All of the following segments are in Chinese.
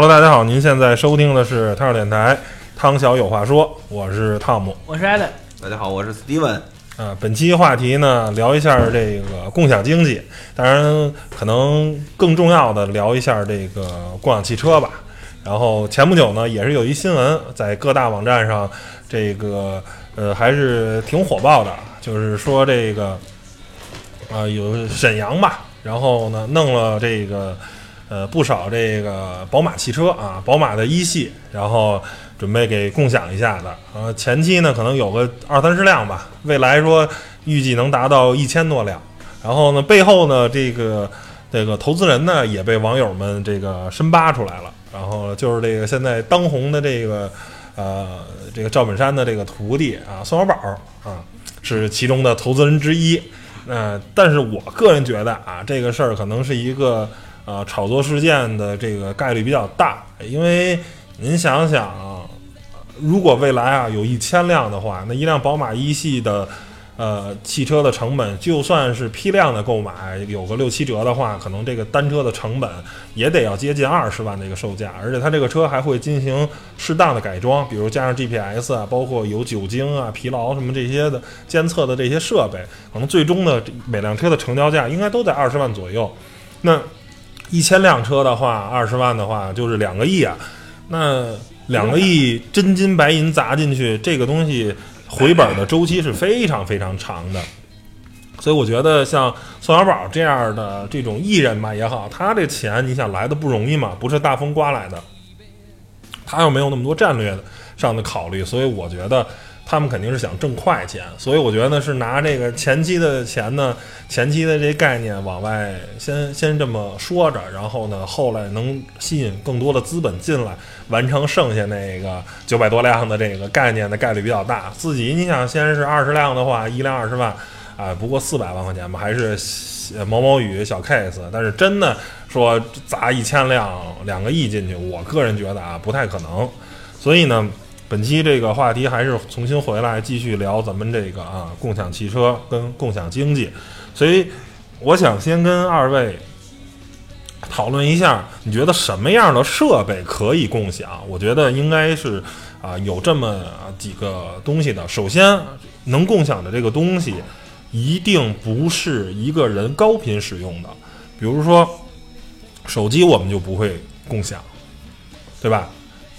Hello，大家好，您现在收听的是汤小电台，汤小有话说，我是汤姆。我是艾伦，大家好，我是 Steven。啊，本期话题呢，聊一下这个共享经济，当然可能更重要的聊一下这个共享汽车吧。然后前不久呢，也是有一新闻在各大网站上，这个呃还是挺火爆的，就是说这个啊、有沈阳吧，然后呢弄了这个呃不少这个宝马汽车啊，宝马的一系，然后准备给共享一下的。呃，前期呢可能有个二三十辆吧，未来说预计能达到一千多辆。然后呢，背后呢这个这个投资人呢也被网友们这个深扒出来了。然后就是这个现在当红的这个呃这个赵本山的这个徒弟啊宋小宝啊是其中的投资人之一。呃，但是我个人觉得啊，这个事儿可能是一个呃炒作事件的这个概率比较大，因为您想想，如果未来啊有一千辆的话，那一辆宝马一系的呃汽车的成本，就算是批量的购买有个六七折的话，可能这个单车的成本也得要接近二十万的一个售价，而且它这个车还会进行适当的改装，比如加上 GPS 啊，包括有酒精啊、疲劳什么这些的监测的这些设备，可能最终的每辆车的成交价应该都在二十万左右。那一千辆车的话，二十万的话就是两个亿啊。那两个亿真金白银砸进去，这个东西回本的周期是非常非常长的。所以我觉得像宋小宝这样的这种艺人吧也好，他这钱你想来的不容易嘛，不是大风刮来的，他又没有那么多战略上的考虑，所以我觉得他们肯定是想挣快钱。所以我觉得呢是拿这个前期的钱呢，前期的这概念往外先先这么说着，然后呢后来能吸引更多的资本进来，完成剩下那个九百多辆的这个概念的概率比较大。自己你想先是二十辆的话，一辆二十万。啊，不过四百万块钱吧，还是呃毛毛雨小 case。但是真的说砸一千辆、两个亿进去，我个人觉得啊不太可能。所以呢，本期这个话题还是重新回来继续聊咱们这个啊共享汽车跟共享经济。所以我想先跟二位讨论一下，你觉得什么样的设备可以共享？我觉得应该是啊有这么几个东西的。首先，能共享的这个东西。一定不是一个人高频使用的，比如说手机，我们就不会共享，对吧？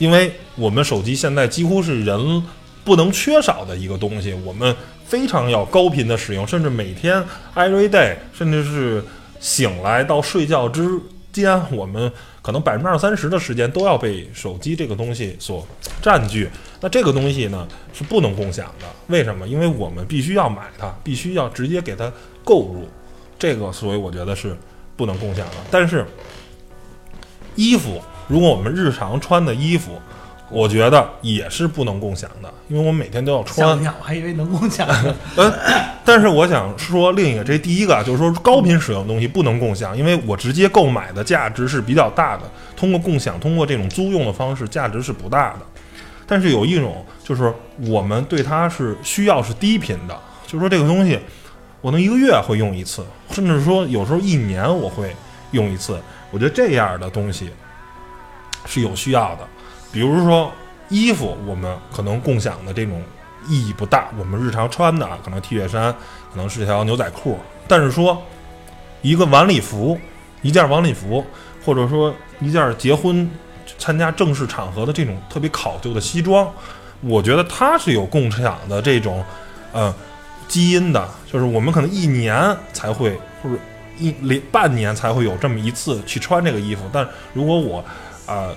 因为我们手机现在几乎是人不能缺少的一个东西，我们非常要高频的使用，甚至每天 every day，甚至是醒来到睡觉之间，我们可能百分之二三十的时间都要被手机这个东西所占据。那这个东西呢是不能共享的，为什么？因为我们必须要买它，必须要直接给它购入，这个所以我觉得是不能共享的。但是衣服，如果我们日常穿的衣服，我觉得也是不能共享的，因为我们每天都要穿。我还以为能共享呢。呃，但是我想说另一个，这第一个就是说高频使用的东西不能共享，因为我直接购买的价值是比较大的，通过共享，通过这种租用的方式，价值是不大的。但是有一种，就是我们对它是需要是低频的，就是说这个东西，我能一个月会用一次，甚至说有时候一年我会用一次。我觉得这样的东西是有需要的。比如说衣服，我们可能共享的这种意义不大，我们日常穿的啊，可能 T 恤衫，可能是条牛仔裤。但是说一个晚礼服，一件晚礼服，或者说一件结婚。参加正式场合的这种特别考究的西装，我觉得它是有共享的这种，呃，基因的，就是我们可能一年才会或者一连半年才会有这么一次去穿这个衣服。但如果我，呃，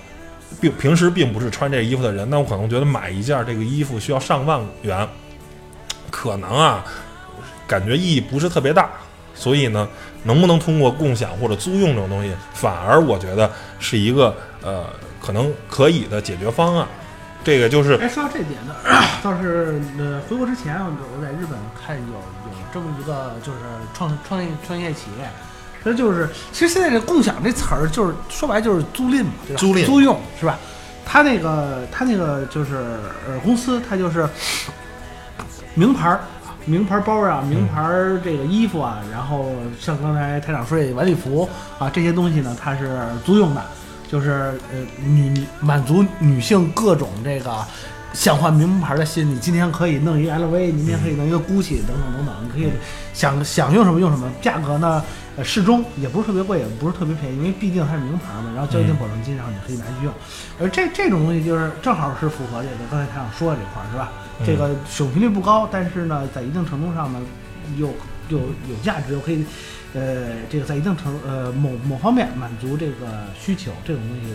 并平时并不是穿这衣服的人，那我可能觉得买一件这个衣服需要上万元，可能啊，感觉意义不是特别大。所以呢，能不能通过共享或者租用这种东西，反而我觉得是一个呃。可能可以的解决方案，这个就是。哎，说到这点呢，倒是呃，回国之前我在日本看有有这么一个就是创创业创业企业，那就是其实现在这共享这词儿就是说白就是租赁嘛，对吧？租赁租用是吧？他那个他那个就是呃公司，他就是名牌儿、名牌包啊、名牌这个衣服啊，然后像刚才台长说的晚礼服啊这些东西呢，它是租用的。就是呃女满足女性各种这个想换名牌的心你。今天可以弄一 LV，明天可以弄一个 GUCCI 等等等等，你可以想想用什么用什么，价格呢呃适中，也不是特别贵，也不是特别便宜，因为毕竟它是名牌嘛，然后交一定保证金，然后你可以拿去用。而这这种东西就是正好是符合这个刚才他想说的这块儿，是吧？嗯这个使用频率不高，但是呢，在一定程度上呢，又又有价值，又可以，呃，这个在一定程呃某某方面满足这个需求，这种东西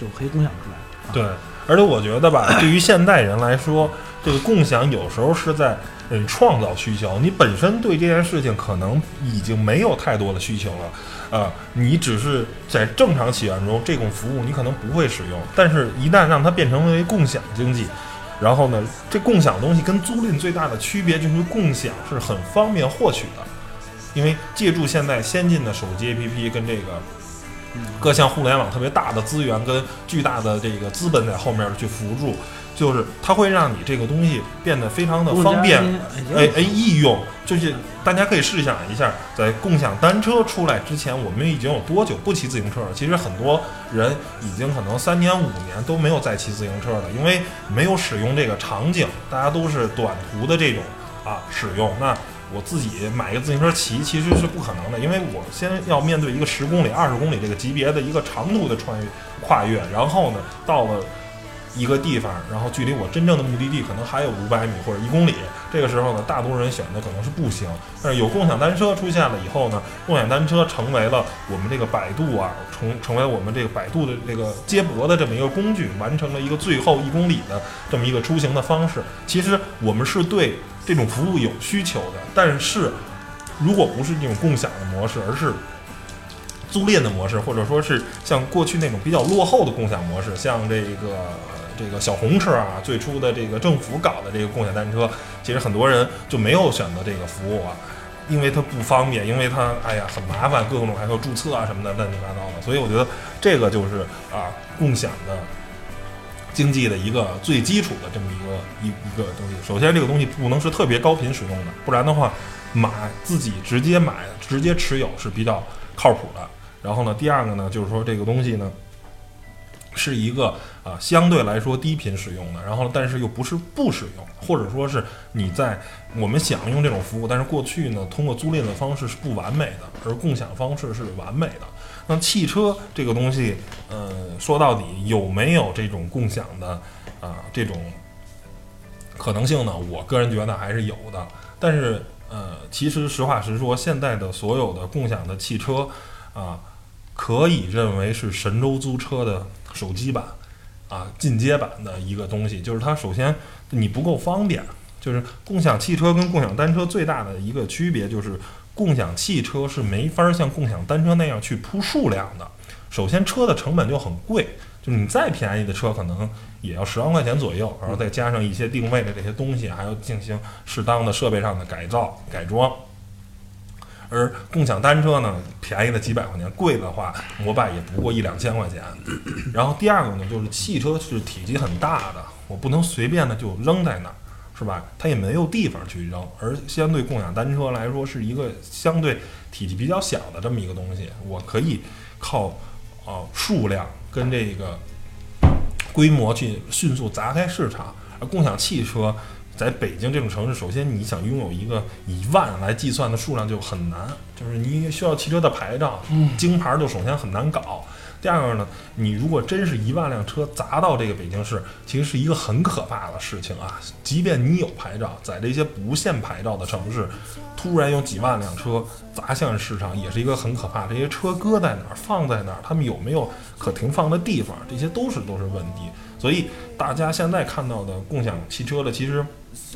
就可以共享出来。啊、对，而且我觉得吧，对于现代人来说，这个共享有时候是在嗯创造需求。你本身对这件事情可能已经没有太多的需求了，呃，你只是在正常起源中这种服务你可能不会使用，但是一旦让它变成为共享经济。然后呢，这共享东西跟租赁最大的区别就是共享是很方便获取的，因为借助现在先进的手机 APP 跟这个各项互联网特别大的资源跟巨大的这个资本在后面去辅助，就是它会让你这个东西变得非常的方便，哎哎易用。就是大家可以试想一下，在共享单车出来之前，我们已经有多久不骑自行车了？其实很多人已经可能三年五年都没有再骑自行车了，因为没有使用这个场景，大家都是短途的这种啊使用。那我自己买一个自行车骑其实是不可能的，因为我先要面对一个十公里、二十公里这个级别的一个长途的穿越跨越，然后呢到了一个地方，然后距离我真正的目的地可能还有五百米或者一公里，这个时候呢，大多数人选的可能是步行。但是有共享单车出现了以后呢，共享单车成为了我们这个百度啊，成成为我们这个百度的这个接驳的这么一个工具，完成了一个最后一公里的这么一个出行的方式。其实我们是对这种服务有需求的，但是如果不是这种共享的模式，而是租赁的模式，或者说是像过去那种比较落后的共享模式，像这个这个小红车啊，最初的这个政府搞的这个共享单车，其实很多人就没有选择这个服务啊，因为它不方便，因为它哎呀很麻烦，各种还要注册啊什么的乱七八糟的，所以我觉得这个就是啊共享的。经济的一个最基础的这么一个一一个东西，首先这个东西不能是特别高频使用的，不然的话，买自己直接买直接持有是比较靠谱的。然后呢，第二个呢，就是说这个东西呢，是一个啊相对来说低频使用的，然后但是又不是不使用，或者说是你在我们想用这种服务，但是过去呢通过租赁的方式是不完美的，而共享方式是完美的。那汽车这个东西，呃，说到底有没有这种共享的啊、这种可能性呢？我个人觉得还是有的。但是呃，其实实话实说，现在的所有的共享的汽车啊、可以认为是神州租车的手机版啊进阶版的一个东西，就是它首先你不够方便。就是共享汽车跟共享单车最大的一个区别就是，共享汽车是没法像共享单车那样去铺数量的。首先，车的成本就很贵，就是你再便宜的车可能也要十万块钱左右，然后再加上一些定位的这些东西，还要进行适当的设备上的改造改装。而共享单车呢，便宜的几百块钱，贵的话，摩拜也不过一两千块钱。然后第二个呢，就是汽车是体积很大的，我不能随便的就扔在那儿，是吧？它也没有地方去扔。而相对共享单车来说，是一个相对体积比较小的这么一个东西，我可以靠呃数量跟这个规模去迅速砸开市场。而共享汽车在北京这种城市，首先你想拥有一个以万来计算的数量就很难，就是你需要汽车的牌照，嗯京牌就首先很难搞。第二个呢，你如果真是一万辆车砸到这个北京市，其实是一个很可怕的事情啊！即便你有牌照，在这些不限牌照的城市，突然有几万辆车砸向市场，也是一个很可怕。这些车搁在哪儿，放在哪儿，他们有没有可停放的地方，这些都是都是问题。所以大家现在看到的共享汽车的，其实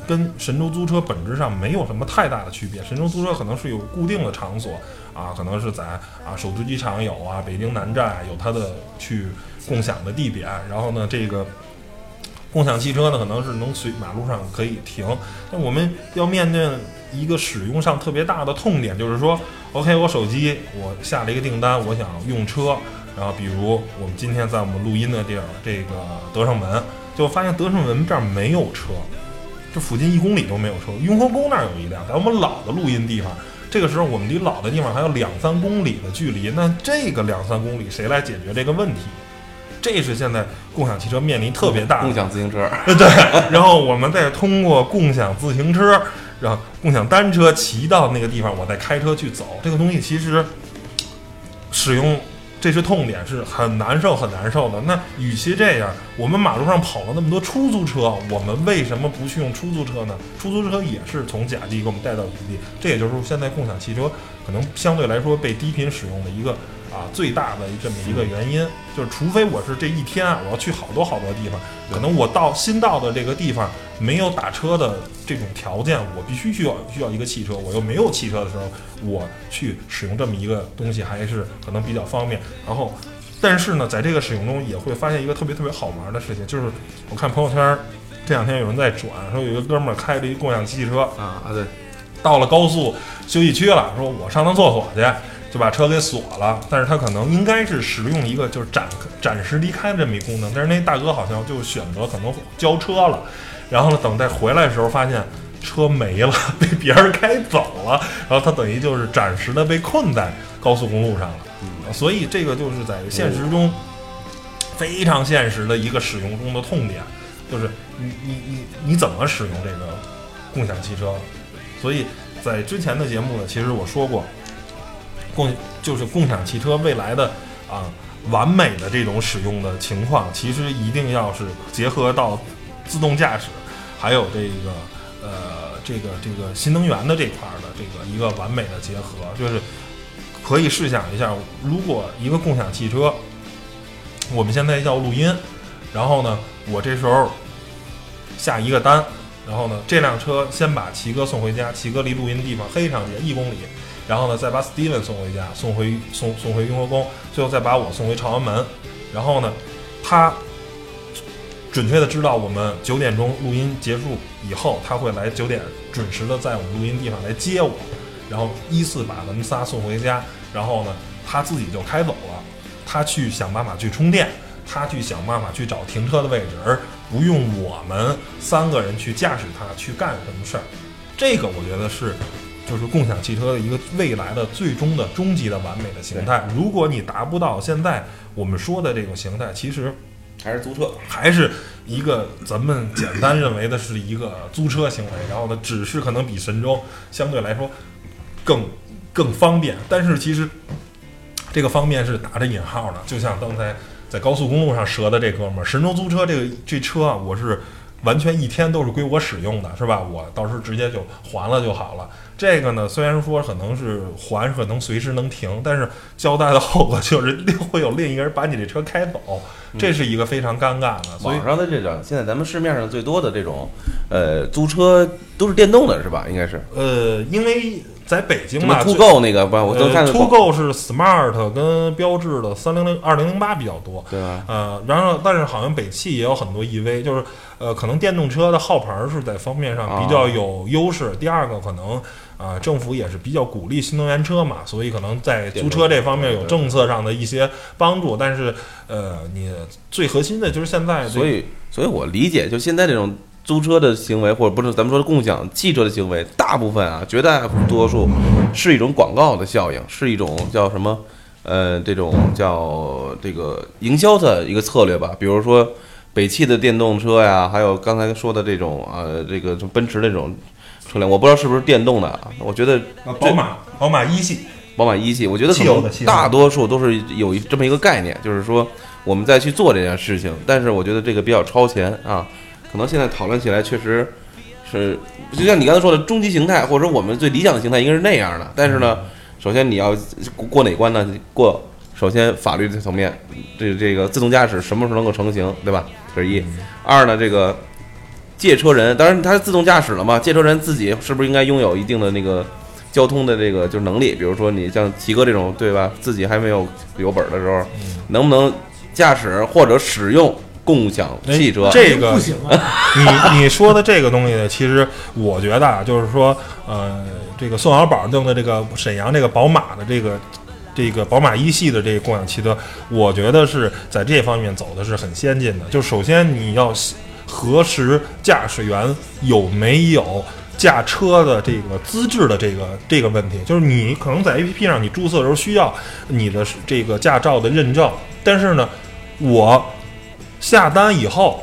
跟神州租车本质上没有什么太大的区别。神州租车可能是有固定的场所啊，可能是在啊首都机场有啊，北京南站有它的去共享的地点。然后呢，这个共享汽车呢，可能是能随马路上可以停。但我们要面对一个使用上特别大的痛点，就是说，OK，我手机我下了一个订单，我想用车。然后，比如我们今天在我们录音的地儿，这个德胜门，就发现德胜门这儿没有车，这附近一公里都没有车。雍和宫那儿有一辆，在我们老的录音地方，这个时候我们离老的地方还有两三公里的距离。那这个两三公里谁来解决这个问题？这是现在共享汽车面临特别大的共享自行车，对，然后我们再通过共享自行车，然后共享单车骑到那个地方，我再开车去走，这个东西其实使用这是痛点，是很难受很难受的。那与其这样，我们马路上跑了那么多出租车，我们为什么不去用出租车呢？出租车也是从甲地给我们带到乙地，这也就是现在共享汽车可能相对来说被低频使用的一个。啊，最大的这么一个原因就是，除非我是这一天啊，我要去好多好多地方，可能我到新到的这个地方没有打车的这种条件，我必须需要需要一个汽车，我又没有汽车的时候，我去使用这么一个东西还是可能比较方便。然后，但是呢，在这个使用中也会发现一个特别特别好玩的事情，就是我看朋友圈这两天有人在转，说有一个哥们儿开着一共享汽车啊啊对，到了高速休息区了，说我上趟厕所去。就把车给锁了，但是他可能应该是使用一个就是暂暂时离开这么一功能，但是那大哥好像就选择可能交车了，然后呢，等再回来的时候发现车没了，被别人开走了，然后他等于就是暂时的被困在高速公路上了。嗯，所以这个就是在现实中非常现实的一个使用中的痛点，就是你你你你怎么使用这个共享汽车？所以在之前的节目呢，其实我说过。共就是共享汽车未来的啊完美的这种使用的情况，其实一定要是结合到自动驾驶，还有这个呃这个这个新能源的这块的这个一个完美的结合，就是可以试想一下，如果一个共享汽车，我们现在要录音，然后呢，我这时候下一个单，然后呢，这辆车先把齐哥送回家，齐哥离录音地方黑长街一公里。然后呢，再把 Steven 送回家，送回送送回雍和宫，最后再把我送回朝阳门。然后呢，他准确的知道我们九点钟录音结束以后，他会来九点准时的在我们录音地方来接我，然后依次把咱们仨送回家。然后呢，他自己就开走了，他去想办法去充电，他去想办法去找停车的位置，而不用我们三个人去驾驶它去干什么事儿。这个我觉得是。就是共享汽车的一个未来的最终的终极的完美的形态。如果你达不到现在我们说的这种形态，其实还是租车，还是一个咱们简单认为的是一个租车行为。然后呢，只是可能比神州相对来说更更方便，但是其实这个方便是打着引号的。就像刚才在高速公路上折的这哥们儿，神州租车这个这车啊，我是完全一天都是归我使用的，是吧？我到时候直接就还了就好了。这个呢，虽然说可能是还，可能随时能停，但是交代的后果就是会有另一个人把你这车开走，这是一个非常尴尬的。网上的这种，现在咱们市面上最多的这种，呃，租车都是电动的，是吧？应该是。呃，因为在北京嘛，突购那个不，我都看突购是 smart 跟标致的三零零二零零八比较多，对吧？呃，然后但是好像北汽也有很多 EV，就是呃，可能电动车的号牌是在方面上比较有优势。第二个可能。啊，政府也是比较鼓励新能源车嘛，所以可能在租车这方面有政策上的一些帮助。但是，呃，你最核心的就是现在，所以，所以我理解，就现在这种租车的行为，或者不是咱们说的共享汽车的行为，大部分啊，绝大多数是一种广告的效应，是一种叫什么？呃，这种叫这个营销的一个策略吧。比如说北汽的电动车呀，还有刚才说的这种啊，这个奔驰那种。车辆我不知道是不是电动的，我觉得宝马宝马一系，宝马一系，我觉得可能大多数都是有一这么一个概念，就是说我们再去做这件事情，但是我觉得这个比较超前啊，可能现在讨论起来确实是，就像你刚才说的终极形态，或者说我们最理想的形态应该是那样的，但是呢，首先你要过哪关呢？过首先法律的层面，这这个自动驾驶什么时候能够成型，对吧？这是一，二呢这个。借车人，当然他自动驾驶了嘛？借车人自己是不是应该拥有一定的那个交通的这个就是能力？比如说你像齐哥这种，对吧？自己还没有有本的时候，能不能驾驶或者使用共享汽车？这个不行啊！你你说的这个东西呢，其实我觉得啊，就是说，呃，这个宋小宝弄的这个沈阳这个宝马的这个这个宝马一系的这个共享汽车，我觉得是在这方面走的是很先进的。就首先你要。核实驾驶员有没有驾车的这个资质的这个这个问题，就是你可能在 APP 上你注册的时候需要你的这个驾照的认证，但是呢，我下单以后，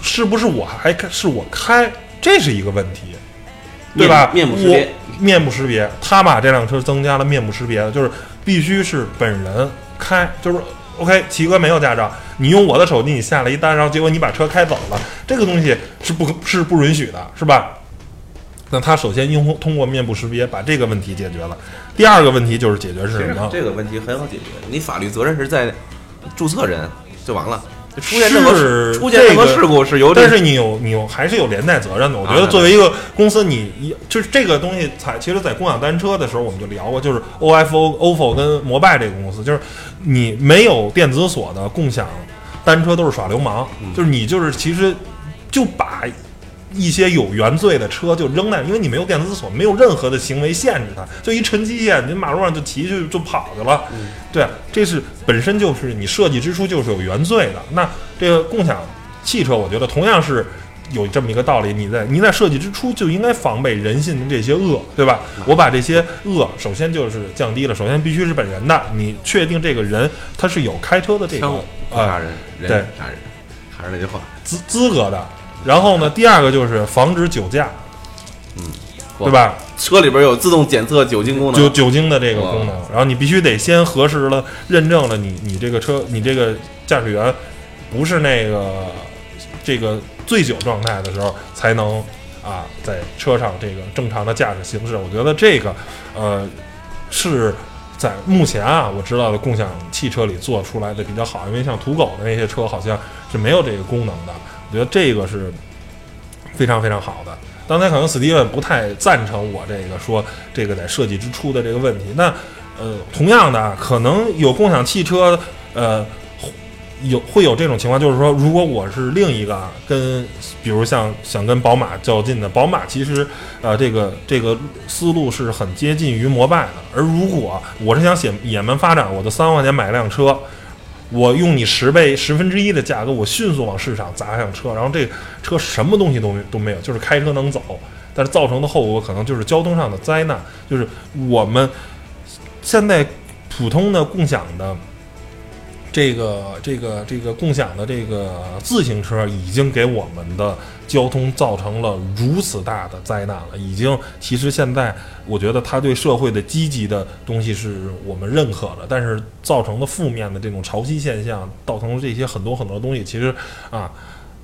是不是我还开是我开，这是一个问题，对吧？面部识别，面部识别，他把这辆车增加了面部识别，就是必须是本人开，就是 OK。齐哥没有驾照，你用我的手机你下了一单，然后结果你把车开走了，这个东西是不是不允许的，是吧？那他首先用通过面部识别把这个问题解决了，第二个问题就是解决是什么？这个问题很好解决，你法律责任是在注册人就完了。出现任何出现任何事故是由，但是你有你有还是有连带责任的。我觉得作为一个公司，你一就是这个东西，才其实，在共享单车的时候我们就聊过，就是 OFO、OFO 跟摩拜这个公司，就是你没有电子锁的共享单车都是耍流氓，就是你就是其实就把。一些有原罪的车就扔在，因为你没有电子锁，没有任何的行为限制它，就一沉机械，你马路上就骑去就跑去了。对，这是本身就是你设计之初就是有原罪的。那这个共享汽车，我觉得同样是有这么一个道理，你在你在设计之初就应该防备人性的这些恶，对吧？我把这些恶首先就是降低了，首先必须是本人的，你确定这个人他是有开车的这个杀人，对杀人，还是那句话，资资格的。然后呢，第二个就是防止酒驾，嗯，对吧？车里边有自动检测酒精功能，酒酒精的这个功能。然后你必须得先核实了、认证了，你你这个车、你这个驾驶员不是那个这个醉酒状态的时候，才能啊在车上这个正常的驾驶行驶。我觉得这个呃是在目前啊我知道的共享汽车里做出来的比较好，因为像土狗的那些车好像是没有这个功能的。我觉得这个是非常非常好的。刚才可能史蒂文不太赞成我这个说这个在设计之初的这个问题。那呃，同样的，可能有共享汽车，呃，有会有这种情况，就是说，如果我是另一个跟，比如像想跟宝马较劲的，宝马其实呃这个这个思路是很接近于摩拜的。而如果我是想写野蛮发展，我的三万块钱买辆车。我用你十倍、十分之一的价格，我迅速往市场砸上车，然后这车什么东西都都没有，就是开车能走，但是造成的后果可能就是交通上的灾难。就是我们现在普通的共享的。这个这个这个共享的这个自行车已经给我们的交通造成了如此大的灾难了，已经其实现在我觉得它对社会的积极的东西是我们认可的，但是造成的负面的这种潮汐现象，造成了这些很多很多东西，其实啊，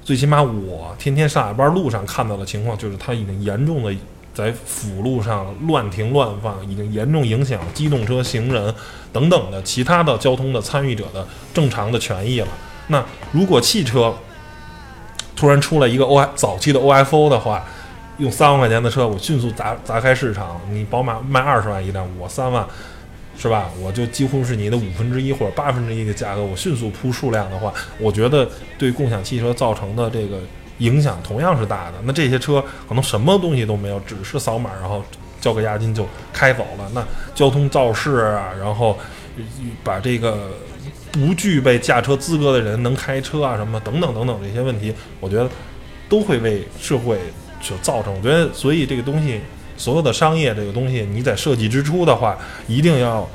最起码我天天上下班路上看到的情况，就是它已经严重的。在辅路上乱停乱放，已经严重影响机动车、行人等等的其他的交通的参与者的正常的权益了。那如果汽车突然出了一个 O 早期的 O F O 的话，用三万块钱的车，我迅速砸砸开市场。你宝马卖二十万一辆，我三万，是吧？我就几乎是你的五分之一或者八分之一的价格，我迅速铺数量的话，我觉得对共享汽车造成的这个。影响同样是大的。那这些车可能什么东西都没有，只是扫码，然后交个押金就开走了。那交通肇事啊，然后把这个不具备驾车资格的人能开车啊，什么等等等等这些问题，我觉得都会为社会所造成。我觉得，所以这个东西，所有的商业这个东西，你在设计之初的话，一定要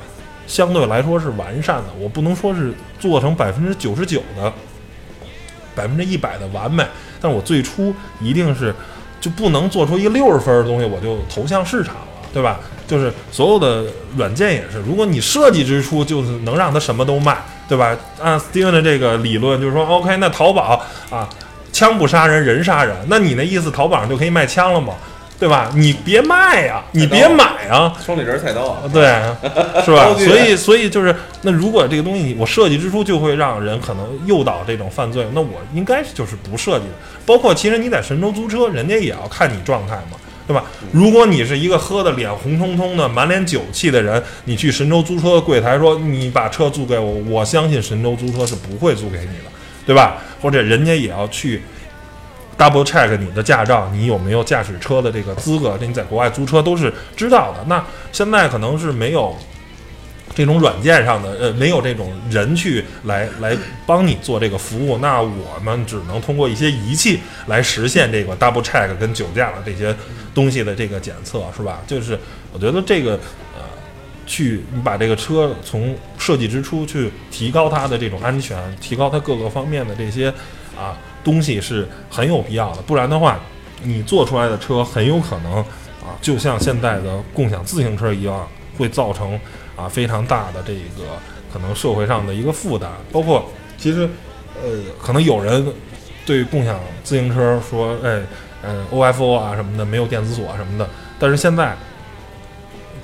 相对来说是完善的。我不能说是做成百分之九十九的、百分之一百的完美。但是我最初一定是就不能做出一个六十分的东西，我就投向市场了，对吧？就是所有的软件也是，如果你设计之初就是能让它什么都卖，对吧？按 Steven 的这个理论，就是说，OK，那淘宝啊，枪不杀人，人杀人，那你那意思，淘宝上就可以卖枪了吗？对吧？你别卖呀，你别买啊！双立人菜刀啊，对，是吧？所以，所以就是，那如果这个东西我设计之初就会让人可能诱导这种犯罪，那我应该就是不设计的。包括其实你在神州租车，人家也要看你状态嘛，对吧？如果你是一个喝的脸红彤彤的、满脸酒气的人，你去神州租车的柜台说你把车租给我，我相信神州租车是不会租给你的，对吧？或者人家也要去。Double check 你的驾照，你有没有驾驶车的这个资格？这你在国外租车都是知道的。那现在可能是没有这种软件上的，呃，没有这种人去来来帮你做这个服务。那我们只能通过一些仪器来实现这个 Double check 跟酒驾的这些东西的这个检测，是吧？就是我觉得这个呃，去你把这个车从设计之初去提高它的这种安全，提高它各个方面的这些啊东西是很有必要的。不然的话，你做出来的车很有可能啊，就像现在的共享自行车一样，会造成啊非常大的这个可能社会上的一个负担。包括其实呃，可能有人对共享自行车说，哎，嗯，OFO 啊什么的没有电子锁什么的，但是现在。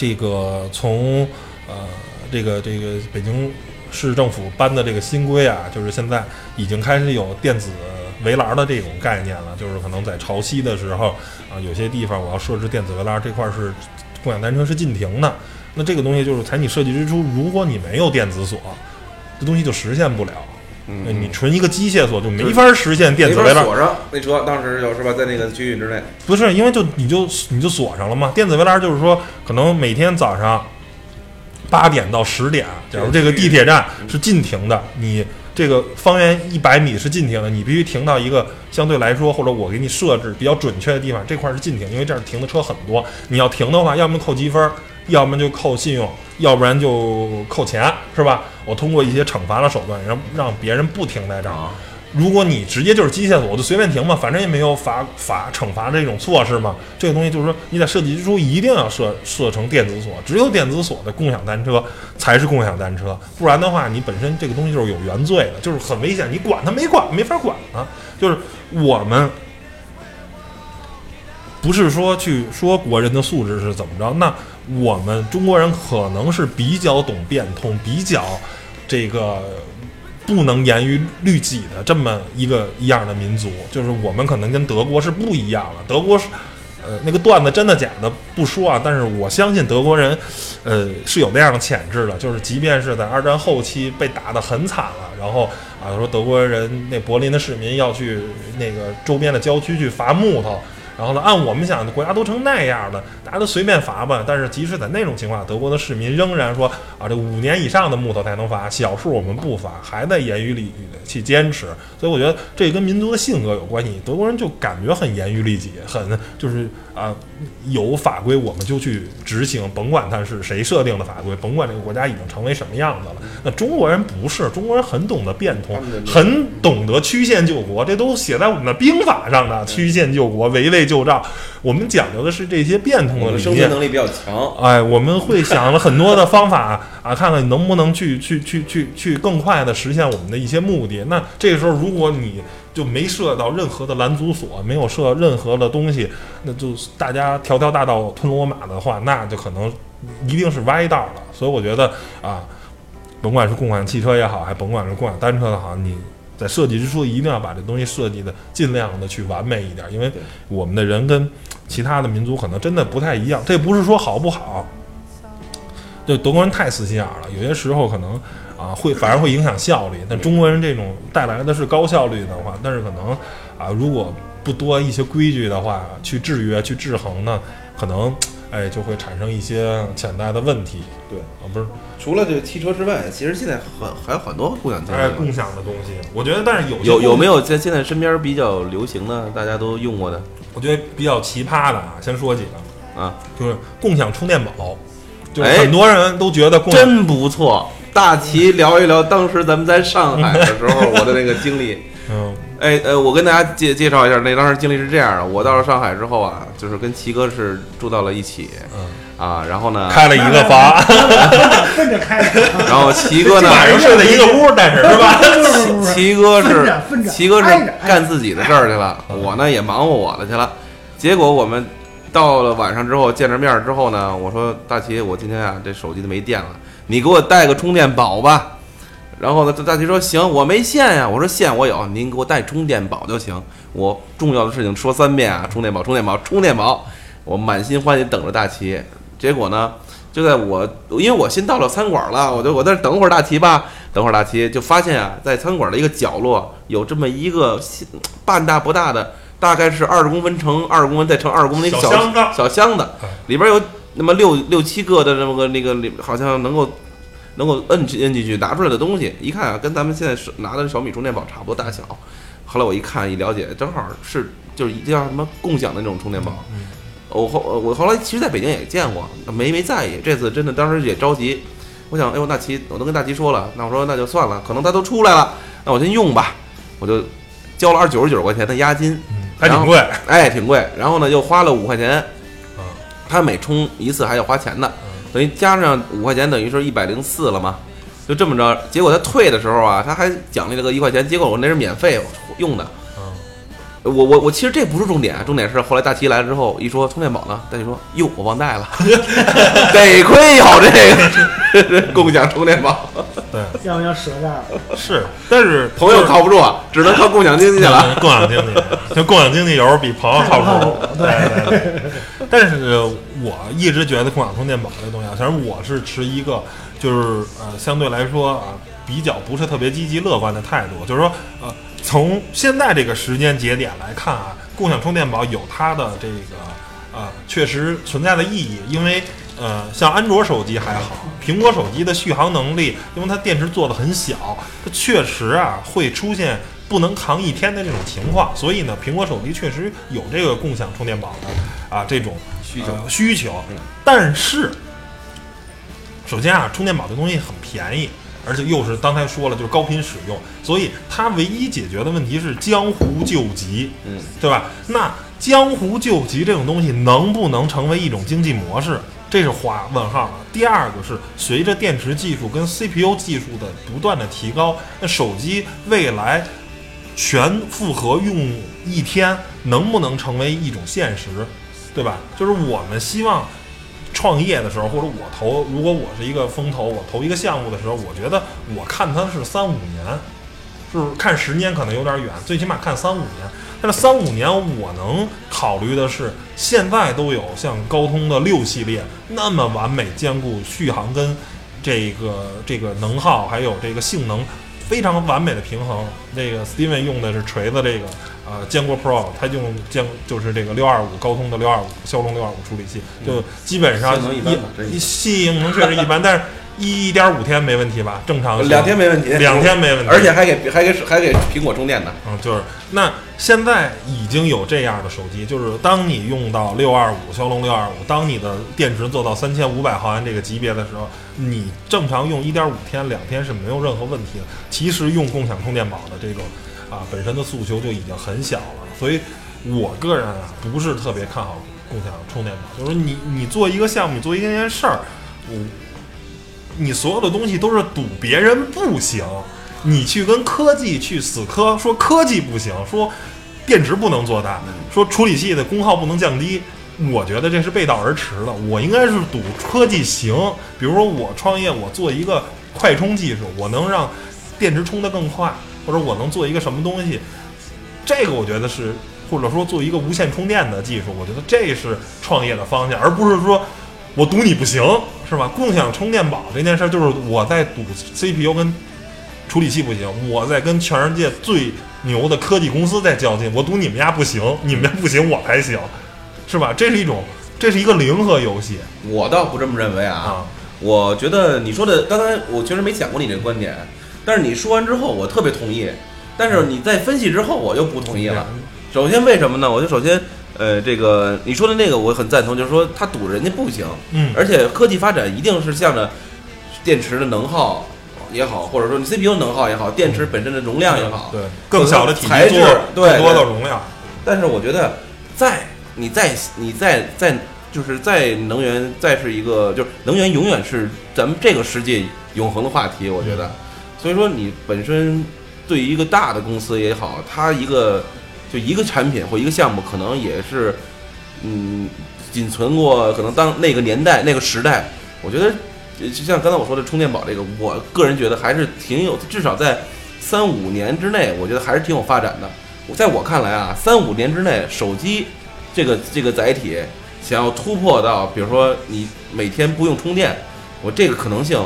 这个从呃这个这个北京市政府颁的这个新规啊，就是现在已经开始有电子围栏的这种概念了。就是可能在潮汐的时候啊，有些地方我要设置电子围栏，这块是共享单车是禁停的。那这个东西就是在你设计之初，如果你没有电子锁，这东西就实现不了。嗯，你纯一个机械锁就没法实现电子围栏。锁上那车当时就是吧，在那个区域之内。不是，因为就你就你就锁上了嘛。电子围栏就是说，可能每天早上八点到十点，假如这个地铁站是禁停的，你这个方圆一百米是禁停的，你必须停到一个相对来说或者我给你设置比较准确的地方，这块是禁停，因为这儿停的车很多。你要停的话，要么扣积分，要么就扣信用。要不然就扣钱，是吧？我通过一些惩罚的手段，让让别人不停在这儿。如果你直接就是机械锁，就随便停嘛，反正也没有罚罚惩罚这种措施嘛。这个东西就是说，你在设计之初一定要设设成电子锁，只有电子锁的共享单车才是共享单车，不然的话，你本身这个东西就是有原罪的，就是很危险。你管它没管，没法管啊。就是我们不是说去说国人的素质是怎么着，那。我们中国人可能是比较懂变通，比较这个不能严于律己的这么一个一样的民族，就是我们可能跟德国是不一样的。德国是，呃，那个段子真的假的不说啊，但是我相信德国人，呃，是有那样的潜质的，就是即便是在二战后期被打得很惨了，然后啊说德国人那柏林的市民要去那个周边的郊区去伐木头。然后呢？按我们想，国家都成那样了，大家都随便伐吧。但是即使在那种情况，德国的市民仍然说啊，这五年以上的木头才能伐，小树我们不伐，还在严于律己的去坚持。所以我觉得这跟民族的性格有关系。德国人就感觉很严于律己，很就是啊，有法规我们就去执行，甭管它是谁设定的法规，甭管这个国家已经成为什么样子了。那中国人不是，中国人很懂得变通，很懂得曲线救国，这都写在我们的兵法上的，曲线救国，围魏。救赵，我们讲究的是这些变通的理念，能力比较强。哎，我们会想了很多的方法 啊，看看能不能去去去去去更快的实现我们的一些目的。那这个时候，如果你就没设到任何的拦阻索，没有设任何的东西，那就大家条条大道吞罗马的话，那就可能一定是歪道了。所以我觉得啊，甭管是共享汽车也好，还甭管是共享单车的好，你。在设计之初，一定要把这东西设计的尽量的去完美一点，因为我们的人跟其他的民族可能真的不太一样。这不是说好不好，就德国人太死心眼了，有些时候可能啊会反而会影响效率。但中国人这种带来的是高效率的话，但是可能啊如果不多一些规矩的话，去制约、去制衡呢，可能。哎，就会产生一些潜在的问题。对啊，不是，除了这汽车之外，其实现在很还有很多共享哎，共享的东西。我觉得，但是有有有没有在现在身边比较流行的，大家都用过的？我觉得比较奇葩的啊，先说几个啊，就是共享充电宝，就很多人都觉得真不错。大齐聊一聊当时咱们在上海的时候，我的那个经历。嗯。哎呃，我跟大家介介绍一下，那当时经历是这样的：我到了上海之后啊，就是跟齐哥是住到了一起，嗯。啊，然后呢，开了一个房，分着开，然后齐哥呢，晚上睡在一个屋，但是是吧？齐哥是齐哥是干自己的事儿去了，我呢也忙活我的去了。结果我们到了晚上之后见着面之后呢，我说大齐，我今天啊这手机都没电了，你给我带个充电宝吧。然后呢，大齐说行，我没线呀。我说线我有，您给我带充电宝就行。我重要的事情说三遍啊，充电宝，充电宝，充电宝。我满心欢喜等着大齐。结果呢，就在我因为我先到了餐馆了，我就我在这等会儿大齐吧，等会儿大齐就发现啊，在餐馆的一个角落有这么一个半大不大的，大概是二十公分乘二十公分再乘二十公分小箱子，小箱子里边有那么六六七个的那么个那个里好像能够。能够摁摁进去拿出来的东西，一看啊，跟咱们现在是拿的小米充电宝差不多大小。后来我一看一了解，正好是就是一叫什么共享的那种充电宝。我后我后来其实在北京也见过，没没在意。这次真的当时也着急，我想，哎呦，大齐，我都跟大齐说了，那我说那就算了，可能他都出来了，那我先用吧，我就交了二九十九块钱的押金，还挺贵，哎，挺贵。然后呢，又花了五块钱，啊，他每充一次还要花钱的，等于加上五块钱，等于说一百零四了嘛。就这么着，结果他退的时候啊，他还奖励了个一块钱，结果我那是免费用的。我我我其实这不是重点，重点是后来大齐来了之后一说充电宝呢，大齐说哟我忘带了，得亏有这个共享充电宝，对，要不要折价？是，但是朋友靠不住，只能靠共享经济去了。共享经济，就共享经济有时候比朋友靠谱。对对对。但是我一直觉得共享充电宝这东西啊，反正我是持一个就是呃相对来说啊比较不是特别积极乐观的态度，就是说呃。从现在这个时间节点来看啊，共享充电宝有它的这个呃确实存在的意义，因为呃像安卓手机还好，苹果手机的续航能力，因为它电池做的很小，它确实啊会出现不能扛一天的这种情况，所以呢，苹果手机确实有这个共享充电宝的啊这种需求需求，但是首先啊，充电宝这东西很便宜。而且又是刚才说了，就是高频使用，所以它唯一解决的问题是江湖救急，嗯，对吧？那江湖救急这种东西能不能成为一种经济模式？这是画问号了。第二个是随着电池技术跟 CPU 技术的不断的提高，那手机未来全负荷用一天能不能成为一种现实？对吧？就是我们希望。创业的时候，或者我投，如果我是一个风投，我投一个项目的时候，我觉得我看它是三五年，是看十年可能有点远，最起码看三五年。但是三五年我能考虑的是，现在都有像高通的六系列那么完美兼顾续航跟这个这个能耗，还有这个性能非常完美的平衡。这个 Steven 用的是锤子这个。呃，坚果 Pro 它用坚就是这个六二五高通的六二五骁龙六二五处理器，就基本上一细性能确实一般，但是一点五天没问题吧？正常两天没问题，两天没问题，而且还给还给还给苹果充电呢。嗯，就是那现在已经有这样的手机，就是当你用到六二五骁龙六二五，当你的电池做到三千五百毫安这个级别的时候，你正常用一点五天两天是没有任何问题的。其实用共享充电宝的这种。啊，本身的诉求就已经很小了，所以我个人啊不是特别看好共享充电宝。就是你你做一个项目，你做一件事儿，我你所有的东西都是赌别人不行，你去跟科技去死磕，说科技不行，说电池不能做大，说处理器的功耗不能降低，我觉得这是背道而驰的。我应该是赌科技行，比如说我创业，我做一个快充技术，我能让电池充得更快。或者我能做一个什么东西，这个我觉得是，或者说做一个无线充电的技术，我觉得这是创业的方向，而不是说我赌你不行，是吧？共享充电宝这件事儿就是我在赌 CPU 跟处理器不行，我在跟全世界最牛的科技公司在较劲，我赌你们家不行，你们家不行我才行，是吧？这是一种，这是一个零和游戏。我倒不这么认为啊，我觉得你说的，刚才我确实没想过你这个观点。但是你说完之后，我特别同意。但是你在分析之后，我又不同意了。首先，为什么呢？我就首先，呃，这个你说的那个我很赞同，就是说他堵人家不行。嗯。而且科技发展一定是向着电池的能耗也好，或者说你 CPU 能耗也好，电池本身的容量也好，对，更小的材质，对，多的容量。但是我觉得，再你再你再再就是在能源再是一个，就是能源永远是咱们这个世界永恒的话题。我觉得。所以说，你本身对于一个大的公司也好，它一个就一个产品或一个项目，可能也是嗯，仅存过可能当那个年代那个时代。我觉得就像刚才我说的充电宝这个，我个人觉得还是挺有，至少在三五年之内，我觉得还是挺有发展的。我在我看来啊，三五年之内，手机这个这个载体想要突破到，比如说你每天不用充电，我这个可能性。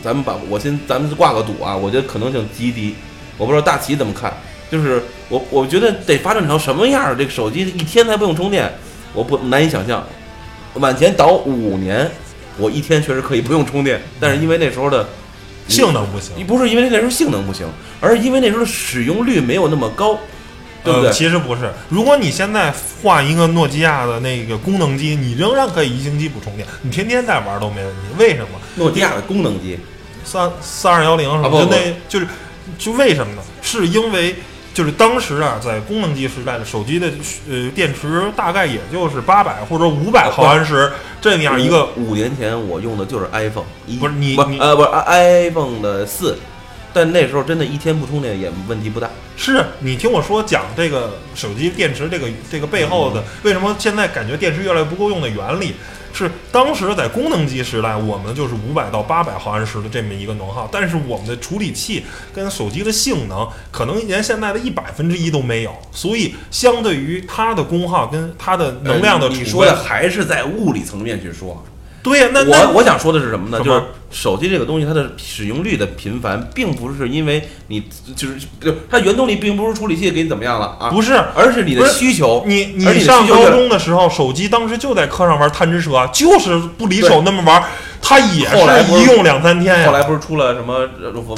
咱们把我先，咱们挂个赌啊！我觉得可能性极低，我不知道大齐怎么看。就是我，我觉得得发展成什么样？这个手机一天才不用充电，我不难以想象。往前倒五年，我一天确实可以不用充电，但是因为那时候的性能不行，不是因为那时候性能不行，而是因为那时候的使用率没有那么高。对不对？其实不是，如果你现在换一个诺基亚的那个功能机，你仍然可以一星期不充电，你天天在玩都没问题。为什么？诺基亚的功能机，三三二幺零什么就那，就是就为什么呢？是因为就是当时啊，在功能机时代的手机的呃电池大概也就是八百或者五百毫安时这样一个。五年前我用的就是 iPhone 一，不是你呃不是 iPhone 的四。但那时候真的，一天不充电也问题不大。是你听我说讲这个手机电池这个这个背后的为什么现在感觉电池越来越不够用的原理，是当时在功能机时代，我们就是五百到八百毫安时的这么一个能耗，但是我们的处理器跟手机的性能可能连现在的一百分之一都没有，所以相对于它的功耗跟它的能量的，你说的还是在物理层面去说。对呀，那我我想说的是什么呢？就是手机这个东西，它的使用率的频繁，并不是因为你就是就它原动力并不是处理器给你怎么样了啊？不是，而是你的需求。你你上高中的时候，手机当时就在课上玩贪吃蛇，就是不离手那么玩，它也是一用两三天呀。后来不是出了什么？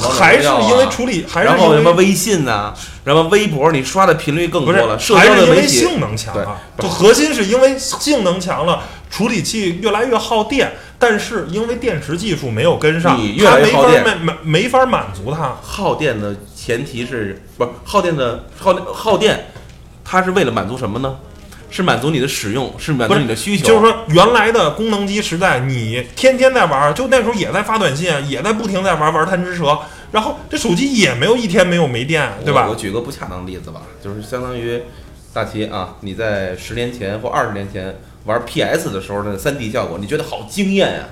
还是因为处理，还是然后什么微信呐，什么微博，你刷的频率更多了。还是因为性能强啊？就核心是因为性能强了。处理器越来越耗电，但是因为电池技术没有跟上，你越来越耗电，没没法满足它。耗电的前提是不是耗电的耗耗电，它是为了满足什么呢？是满足你的使用，是满足你的需求。就是说，原来的功能机时代，你天天在玩，就那时候也在发短信，也在不停在玩玩贪吃蛇，然后这手机也没有一天没有没电，对吧？我举个不恰当的例子吧，就是相当于大齐啊，你在十年前或二十年前。玩 PS 的时候的三 D 效果，你觉得好惊艳呀？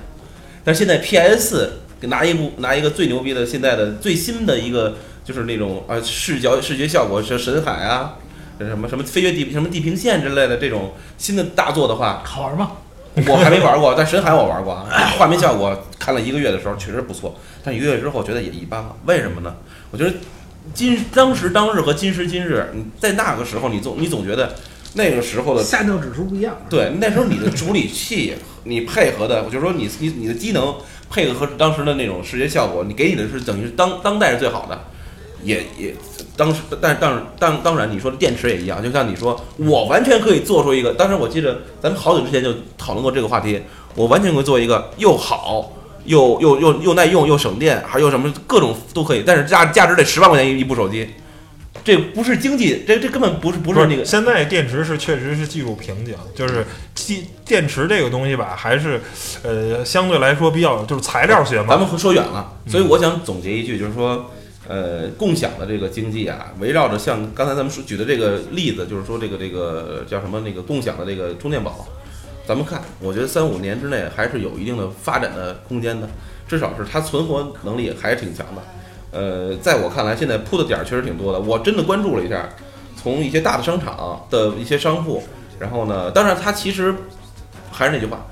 但现在 PS 拿一部拿一个最牛逼的现在的最新的一个就是那种啊视角视觉效果，像神海啊，什么什么飞越地什么地平线之类的这种新的大作的话，好玩吗？我还没玩过，但神海我玩过啊，画面效果看了一个月的时候确实不错，但一个月之后觉得也一般了。为什么呢？我觉得今当时当日和今时今日，你在那个时候你总你总觉得。那个时候的下降指数不一样。对，那时候你的处理器，你配合的，就是说你你你的机能配合和当时的那种视觉效果，你给你的是等于是当当代是最好的，也也当时，但当当当然你说的电池也一样，就像你说，我完全可以做出一个，当时我记得咱们好久之前就讨论过这个话题，我完全可以做一个又好又又又又耐用又省电，还有什么各种都可以，但是价价值得十万块钱一一部手机。这不是经济，这这根本不是不是那个。现在电池是确实是技术瓶颈，就是电电池这个东西吧，还是呃相对来说比较就是材料学嘛。咱们说远了，所以我想总结一句，就是说，呃，共享的这个经济啊，围绕着像刚才咱们说举的这个例子，就是说这个这个叫什么那个共享的这个充电宝，咱们看，我觉得三五年之内还是有一定的发展的空间的，至少是它存活能力还是挺强的。呃，在我看来，现在铺的点儿确实挺多的。我真的关注了一下，从一些大的商场的一些商铺，然后呢，当然它其实还是那句话，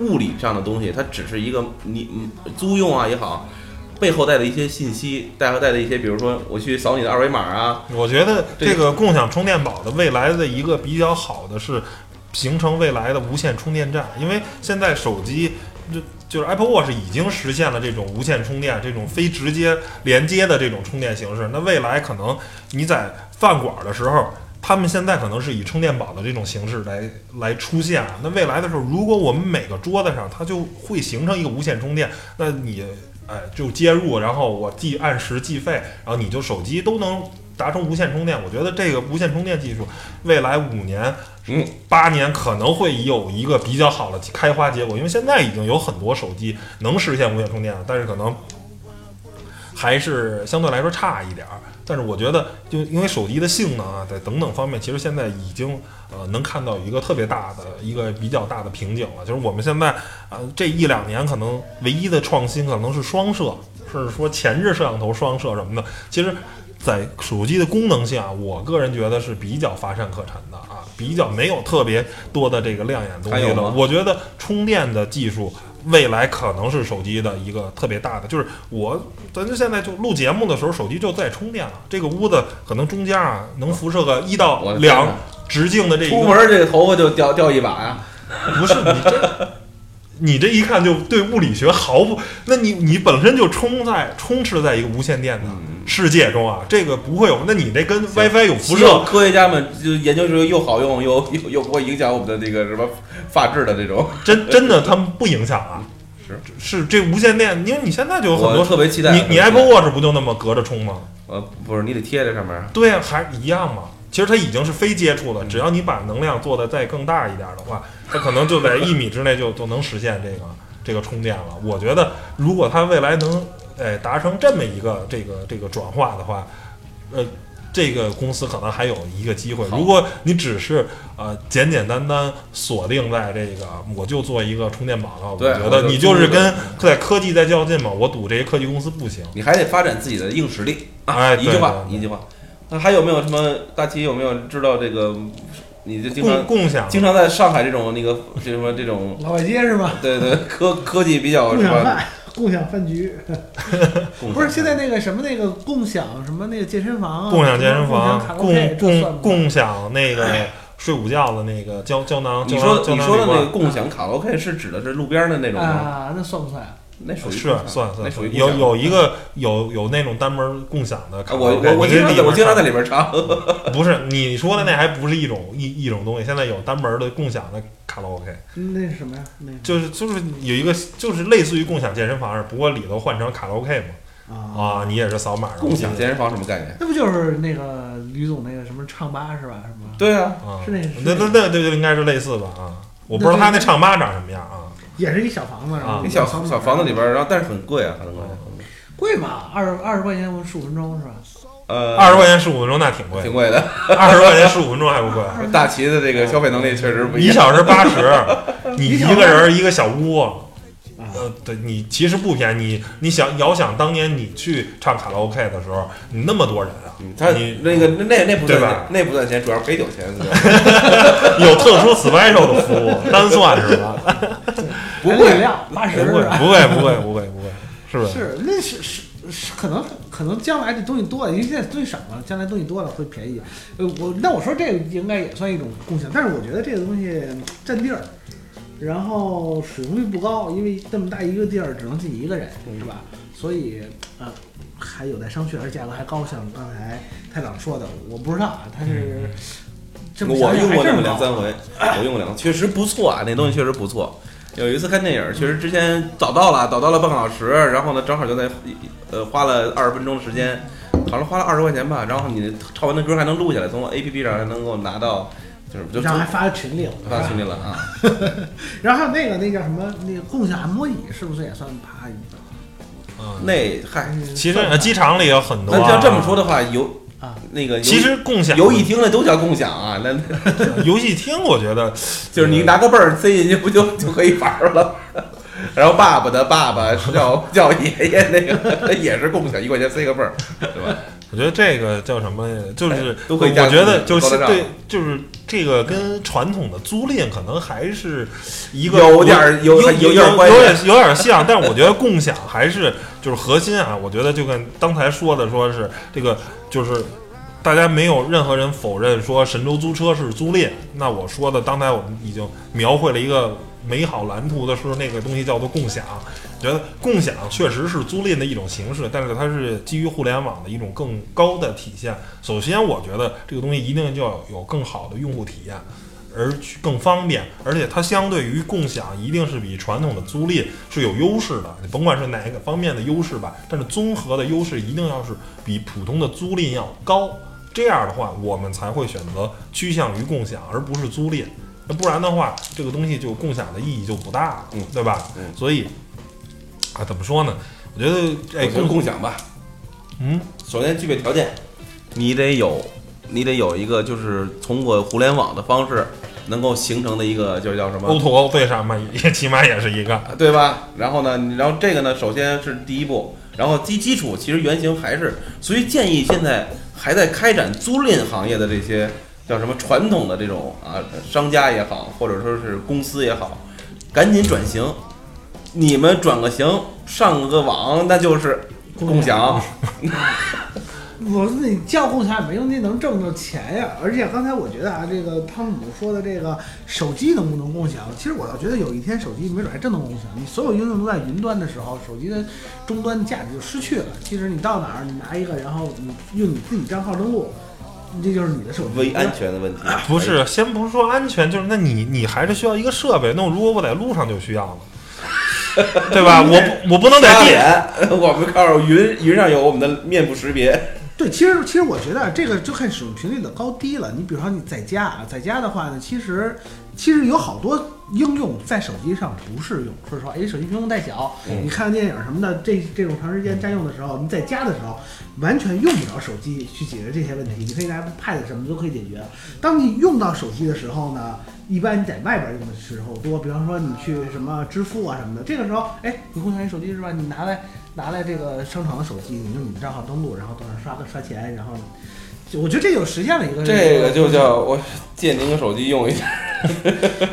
物理上的东西，它只是一个你租用啊也好，背后带的一些信息，带和带的一些，比如说我去扫你的二维码啊。我觉得这个共享充电宝的未来的一个比较好的是形成未来的无线充电站，因为现在手机就。就是 Apple Watch 已经实现了这种无线充电、这种非直接连接的这种充电形式。那未来可能你在饭馆的时候，他们现在可能是以充电宝的这种形式来来出现。那未来的时候，如果我们每个桌子上它就会形成一个无线充电，那你哎就接入，然后我计按时计费，然后你就手机都能达成无线充电。我觉得这个无线充电技术未来五年。嗯，八年可能会有一个比较好的开花结果，因为现在已经有很多手机能实现无线充电了，但是可能还是相对来说差一点儿。但是我觉得，就因为手机的性能啊，在等等方面，其实现在已经呃能看到一个特别大的一个比较大的瓶颈了。就是我们现在呃这一两年可能唯一的创新可能是双摄，是说前置摄像头双摄什么的。其实，在手机的功能性啊，我个人觉得是比较乏善可陈的啊。比较没有特别多的这个亮眼东西了。我觉得充电的技术未来可能是手机的一个特别大的。就是我，咱就现在就录节目的时候，手机就在充电了。这个屋子可能中间啊能辐射个一到两直径的这。出门这个头发就掉掉一把呀？不是你这，你这一看就对物理学毫不。那你你本身就充在充斥在一个无线电的。世界中啊，这个不会有。那你这跟 WiFi 有辐射，科学家们就研究出又好用又又又不会影响我们的那个什么发质的这种，真真的他们不影响啊。是是，这无线电，因为你现在就有很多特别期待。你你 Apple Watch 不就那么隔着充吗？呃，不是，你得贴在上面。对呀，还一样嘛。其实它已经是非接触了，只要你把能量做的再更大一点的话，它可能就在一米之内就就能实现这个这个充电了。我觉得，如果它未来能哎达成这么一个这个这个转化的话，呃，这个公司可能还有一个机会。如果你只是呃简简单单锁定在这个，我就做一个充电宝了，我觉得你就是跟在科技在较劲嘛。我赌这些科技公司不行，你还得发展自己的硬实力。哎，一句话，一句话。那还有没有什么大齐有没有知道这个？你就经常共享，经常在上海这种那个这什么这种老外街是吧？对对，科科技比较共享饭，共享饭局。不是现在那个什么那个共享什么那个健身房，共享健身房，共共共享那个睡午觉的那个胶胶囊。你说你说的那个共享卡拉 OK 是指的是路边的那种吗？啊，那算不算？那属于是算算，属于有有一个有有那种单门共享的。我我我经常我经常在里边唱。不是你说的那还不是一种一一种东西，现在有单门的共享的卡拉 OK。那是什么呀？那就是就是有一个就是类似于共享健身房，不过里头换成卡拉 OK 嘛。啊，你也是扫码。共享健身房什么概念？那不就是那个吕总那个什么唱吧是吧？什么？对啊，是那那那那对应该是类似吧？啊，我不知道他那唱吧长什么样啊。也是一小房子，然后一小小房子里边，然后但是很贵啊，很贵，贵嘛，二二十块钱十五分钟是吧？呃，二十块钱十五分钟那挺贵，挺贵的。二十块钱十五分钟还不贵？大齐的这个消费能力确实不一样。一小时八十，你一个人一个小屋。呃，对你其实不便宜。你你想遥想当年你去唱卡拉 OK 的时候，你那么多人啊，他你那个那那那不对吧？那不赚钱，主要陪酒钱。有特殊 special 的服务，单算是吧？不贵，八十不贵，不贵，不贵，不贵，不贵，是不是？是，那是是是，可能可能将来这东西多了，因为现在东西少了，将来东西多了会便宜。呃，我那我说这个应该也算一种共享，但是我觉得这个东西占地儿。然后使用率不高，因为这么大一个地儿只能进一个人，是吧？所以呃，还有待商榷，而价格还高。像刚才太长说的，我不知道啊，他是我用过那么两三回，我用过两，确实不错啊，那东西确实不错。有一次看电影，确实之前早到了，早到了半个小时，然后呢，正好就在呃花了二十分钟的时间，好像花了二十块钱吧。然后你唱完的歌还能录下来，从 A P P 上还能够拿到。就是然后 还发群里了，发群里了啊。然后还有那个那叫什么？那个共享按摩椅是不是也算爬一个？嗯，那嗨，其实机场里有很多。那要这么说的话，游啊那个其实共享游戏厅那都叫共享啊。那 游戏厅我觉得 就是你拿个泵塞进去不就就可以玩了？然后爸爸的爸爸叫 叫爷爷，那个也是共享，一块钱塞个泵，对吧？我觉得这个叫什么？就是都可以。我觉得就是对，就是这个跟传统的租赁可能还是一个有点有有有点有点有点像，但是我觉得共享还是就是核心啊。我觉得就跟刚才说的，说是这个就是大家没有任何人否认说神州租车是租赁。那我说的刚才我们已经描绘了一个美好蓝图的是那个东西叫做共享。觉得共享确实是租赁的一种形式，但是它是基于互联网的一种更高的体现。首先，我觉得这个东西一定就要有更好的用户体验，而去更方便，而且它相对于共享一定是比传统的租赁是有优势的。你甭管是哪一个方面的优势吧，但是综合的优势一定要是比普通的租赁要高。这样的话，我们才会选择趋向于共享，而不是租赁。那不然的话，这个东西就共享的意义就不大了，对吧？所以。啊，怎么说呢？我觉得哎，共共享吧。嗯，首先具备条件，你得有，你得有一个，就是通过互联网的方式能够形成的一个，就叫什么？O to O 对上嘛，也起码也是一个，对吧？然后呢，然后这个呢，首先是第一步，然后基基础其实原型还是，所以建议现在还在开展租赁行业的这些叫什么传统的这种啊商家也好，或者说是公司也好，赶紧转型。你们转个型，上个网，那就是共享。我说你叫共享也没用，你能挣着钱呀。而且刚才我觉得啊，这个汤姆说的这个手机能不能共享，其实我倒觉得有一天手机没准还真能共享。你所有应用都在云端的时候，手机的终端价值就失去了。其实你到哪儿，你拿一个，然后你用你自己账号登录，这就是你的手机。为安全的问题，不是，先不是说安全，就是那你你还是需要一个设备。那如果我在路上就需要了。对吧？我不我不能在地，我们告诉云云上有我们的面部识别。对，其实其实我觉得这个就看使用频率的高低了。你比如说你在家啊，在家的话呢，其实其实有好多应用在手机上不适用。说实话，因为手机屏幕太小，你看电影什么的，这这种长时间占用的时候，你在家的时候完全用不着手机去解决这些问题。你可以拿 Pad 什么都可以解决。当你用到手机的时候呢？一般你在外边用的时候多，比方说你去什么支付啊什么的，这个时候，哎，你共享你手机是吧？你拿来拿来这个商场的手机，你用你的账号登录，然后到那刷个刷钱，然后，我觉得这就实现了一个这个就叫我借您个手机用一下。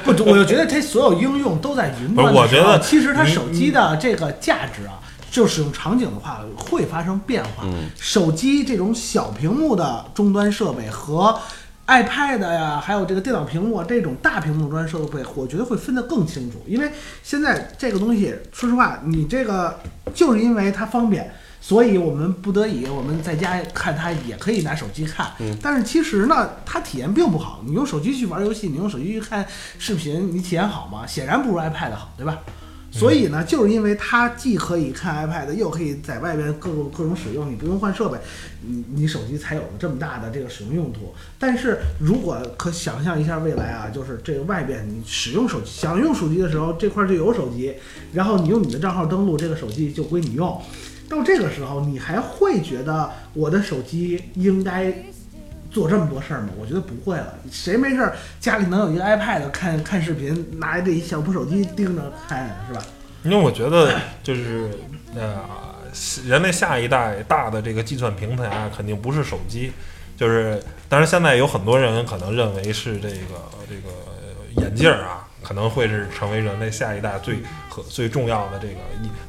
不，我就觉得它所有应用都在云端。我觉得其实它手机的这个价值啊，就使用场景的话会发生变化。手机这种小屏幕的终端设备和。iPad 呀，还有这个电脑屏幕这种大屏幕端设备，我觉得会分得更清楚。因为现在这个东西，说实话，你这个就是因为它方便，所以我们不得已我们在家看它也可以拿手机看。嗯。但是其实呢，它体验并不好。你用手机去玩游戏，你用手机去看视频，你体验好吗？显然不如 iPad 好，对吧？所以呢，就是因为它既可以看 iPad，又可以在外边各种各种使用，你不用换设备，你你手机才有了这么大的这个使用用途。但是如果可想象一下未来啊，就是这个外边你使用手机，想用手机的时候，这块就有手机，然后你用你的账号登录，这个手机就归你用。到这个时候，你还会觉得我的手机应该做这么多事儿吗？我觉得不会了。谁没事儿家里能有一个 iPad 看看视频，拿这一小破手机盯着看，是吧？因为我觉得就是呃，人类下一代大的这个计算平台啊，肯定不是手机，就是当然现在有很多人可能认为是这个这个眼镜儿啊，可能会是成为人类下一代最和最重要的这个，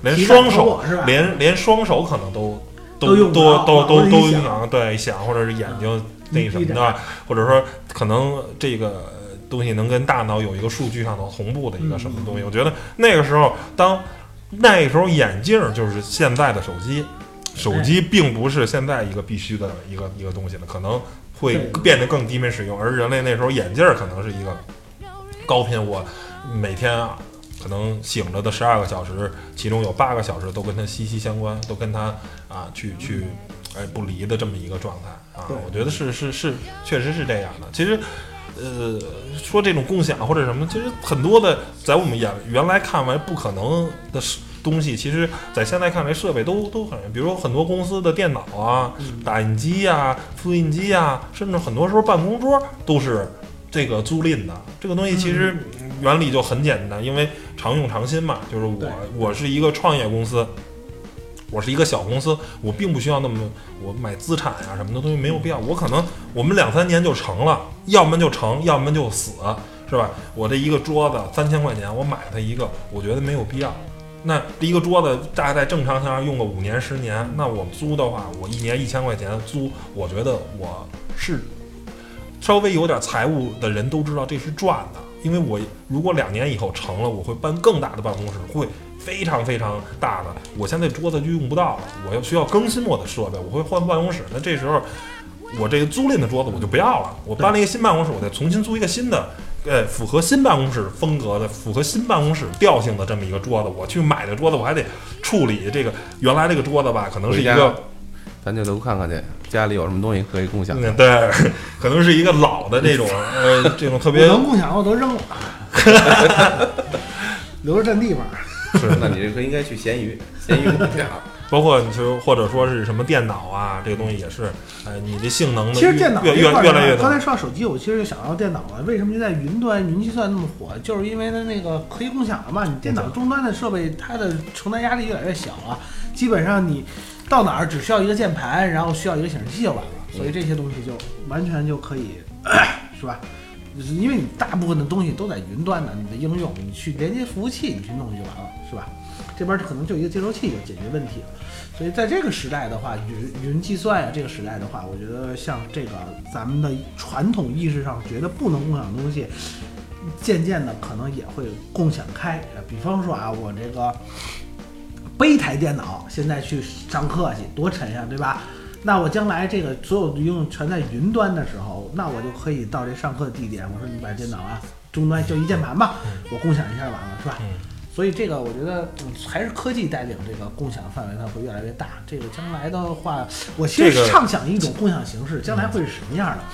连双手连连双手可能都都都都都都影响对想或者是眼睛那什么的，或者说可能这个。东西能跟大脑有一个数据上的同步的一个什么东西？我觉得那个时候，当那个时候眼镜就是现在的手机，手机并不是现在一个必须的一个一个东西了，可能会变得更低频使用。而人类那时候眼镜可能是一个高频，我每天啊，可能醒着的十二个小时，其中有八个小时都跟它息息相关，都跟它啊去去哎不离的这么一个状态啊。我觉得是是是，确实是这样的。其实。呃，说这种共享或者什么，其实很多的，在我们眼原来看来不可能的东西，其实在现在看来，设备都都很，比如说很多公司的电脑啊、打印机啊、复印机啊，甚至很多时候办公桌都是这个租赁的。这个东西其实原理就很简单，因为常用常新嘛。就是我我是一个创业公司。我是一个小公司，我并不需要那么我买资产呀什么的东西没有必要。我可能我们两三年就成了，要么就成，要么就死，是吧？我这一个桌子三千块钱，我买它一个，我觉得没有必要。那这一个桌子大概在正常情况下用个五年十年，那我租的话，我一年一千块钱租，我觉得我是稍微有点财务的人都知道这是赚的，因为我如果两年以后成了，我会搬更大的办公室，会。非常非常大的，我现在桌子就用不到了，我要需要更新我的设备，我会换办公室。那这时候，我这个租赁的桌子我就不要了，我搬了一个新办公室，我再重新租一个新的，呃，符合新办公室风格的、符合新办公室调性的这么一个桌子。我去买的桌子，我还得处理这个原来这个桌子吧，可能是一个，咱就都看看去，家里有什么东西可以共享。对，可能是一个老的这种，呃，这种特别能共享我都扔了，留着占地方。是，那你这个应该去闲鱼，闲鱼共享。包括你就或者说是什么电脑啊，这个东西也是，呃，你的性能其实电脑越越越来越。刚才说到手机，我其实就想到电脑了。为什么就在云端云计算那么火？就是因为它那个可以共享了嘛。你电脑终端的设备，它的承担压力越来越小了。基本上你到哪儿只需要一个键盘，然后需要一个显示器就完了。所以这些东西就完全就可以，是吧？是因为你大部分的东西都在云端呢，你的应用你去连接服务器，你去弄就完了，是吧？这边可能就一个接收器就解决问题了。所以在这个时代的话，云云计算呀，这个时代的话，我觉得像这个咱们的传统意识上觉得不能共享东西，渐渐的可能也会共享开。比方说啊，我这个背台电脑现在去上课去多沉呀，对吧？那我将来这个所有的应用全在云端的时候，那我就可以到这上课的地点，我说你把电脑啊终端就一键盘吧，我共享一下完了，是吧？所以这个我觉得还是科技带领这个共享范围它会越来越大。这个将来的话，我其实畅想一种共享形式，将来会是什么样的？